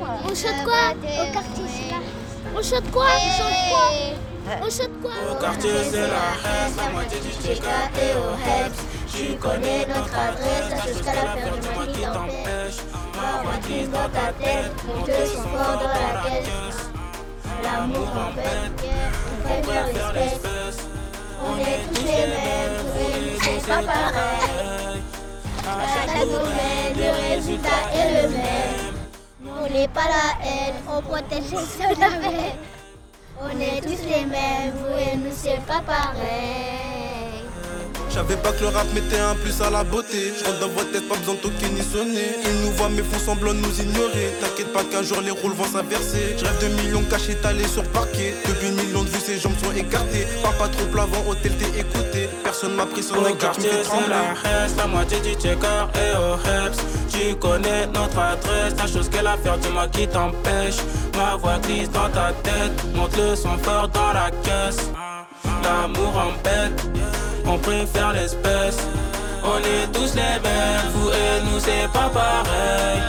On chante quoi Au quartier, c'est là. On chante quoi On chante quoi On chante quoi Au quartier, c'est la haine, la moitié du check et au Heps. Tu connais notre adresse, la chose qu'à la faire du moi qui t'empêche. Ma dans ta tête, on te sent fort dans la caisse. L'amour en on préfère l'espèce. On est tous les mêmes, c'est pas pareil. Résultat est le même. On n'est pas la haine, on protège les avec. On est tous les mêmes, vous et nous c'est pas pareil. J'avais pas que le rap mettait un plus à la beauté. Je rentre dans votre tête, pas besoin de toquer ni sonner. Ils nous voient mais font semblant de nous ignorer. T'inquiète pas qu'un jour les rôles vont s'inverser. Je rêve de millions cachés talés sur parquet. Depuis millions de vues, ses jambes sont écartées. Parle pas trop plavant, hôtel t'es écouté. Personne m'a pris son Au quartier, c'est la haine, la moitié du checker et au Heps. Tu connais notre adresse, la chose qu'elle a faire, dis-moi qui t'empêche. Ma voix glisse dans ta tête, monte le son fort dans la caisse. L'amour en bête, on préfère l'espèce. On est tous les mêmes, vous et nous c'est pas pareil.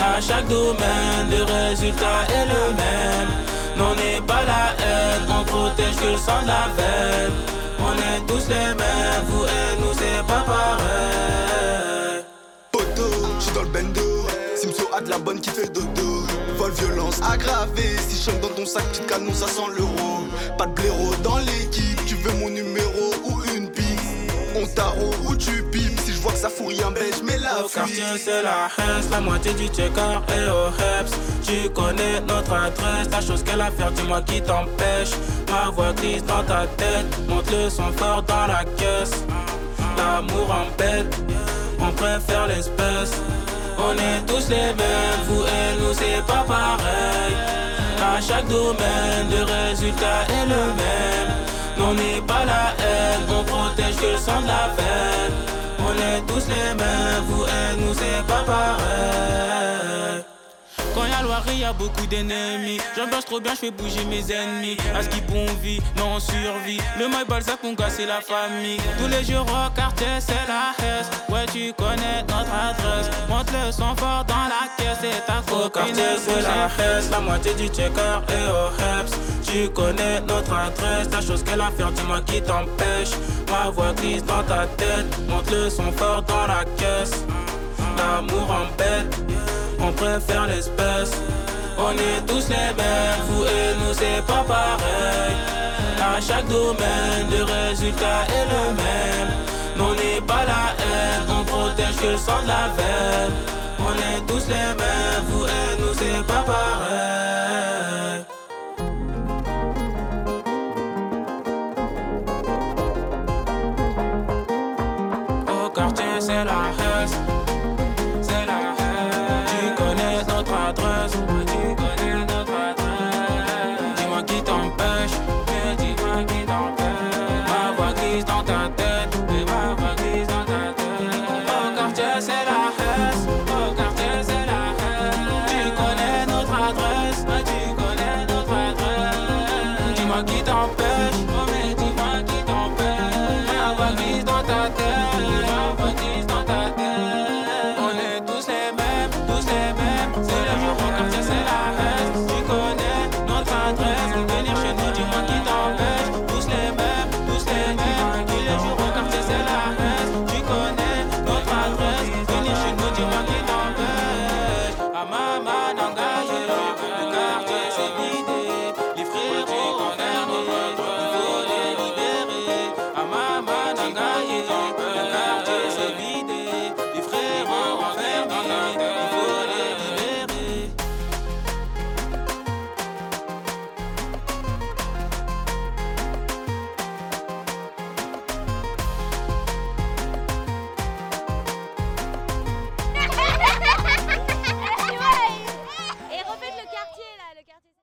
À chaque domaine, le résultat est le même. Non, n'est pas la haine, on protège que le sang de la veine. On est tous les mêmes, vous et nous c'est pas pareil. Poto, j'suis dans le bendo. Simso a de la bonne qui fait dodo. Vol violence aggravée. Si je dans ton sac, petite canon, ça sent l'euro. Pas de blaireau dans l'équipe. Quartier c'est la haine, la moitié du checker et au Heps. Tu connais notre adresse, la chose qu'elle a faire, dis-moi qui t'empêche. Ma voix glisse dans ta tête, monte le son fort dans la caisse. L'amour en bête, on préfère l'espèce. On est tous les mêmes, vous et nous c'est pas pareil. À chaque domaine, le résultat est le même. Non, n'est pas la haine, on protège le sang de la veine. On est tous les mêmes, vous et nous c'est pas pareil. Quand y'a loirie, y'a beaucoup d'ennemis. J'ambiance trop bien, j'fais bouger mes ennemis. À ce qui bon vie, non on survit. Le mail Balzac, mon gars, c'est la famille. Tous les jours au quartier, c'est la haine. Ouais, tu connais notre adresse. Monte le son fort dans la caisse, c'est ta copine. Au quartier, c'est la haine, la moitié du checker et au Heps. Tu connais notre adresse, la chose qu'elle a faire, dis-moi qui t'empêche. Ma voix glisse dans ta tête, monte le son fort dans la caisse. L'amour en bête, on préfère l'espèce. On est tous les mêmes, vous et nous c'est pas pareil. À chaque domaine, le résultat est le même. Non, n'est pas la haine, on protège que le sang de la veine. On est tous les mêmes, vous et nous c'est pas pareil. Au quartier, c'est la haine. vagabondise dans ta tête. Ma dans ta tête. Quartier, c'est la hesse. Au quartier, c'est la hesse. Tu connais notre adresse. Tu connais notre adresse. Dis-moi qui t'empêche. Dis-moi qui t'empêche. Ma dans ta tête. Ma dans ta tête. On est tous les mêmes, tous les mêmes. C'est le quartier, c'est la hesse. Tu connais notre adresse. Venir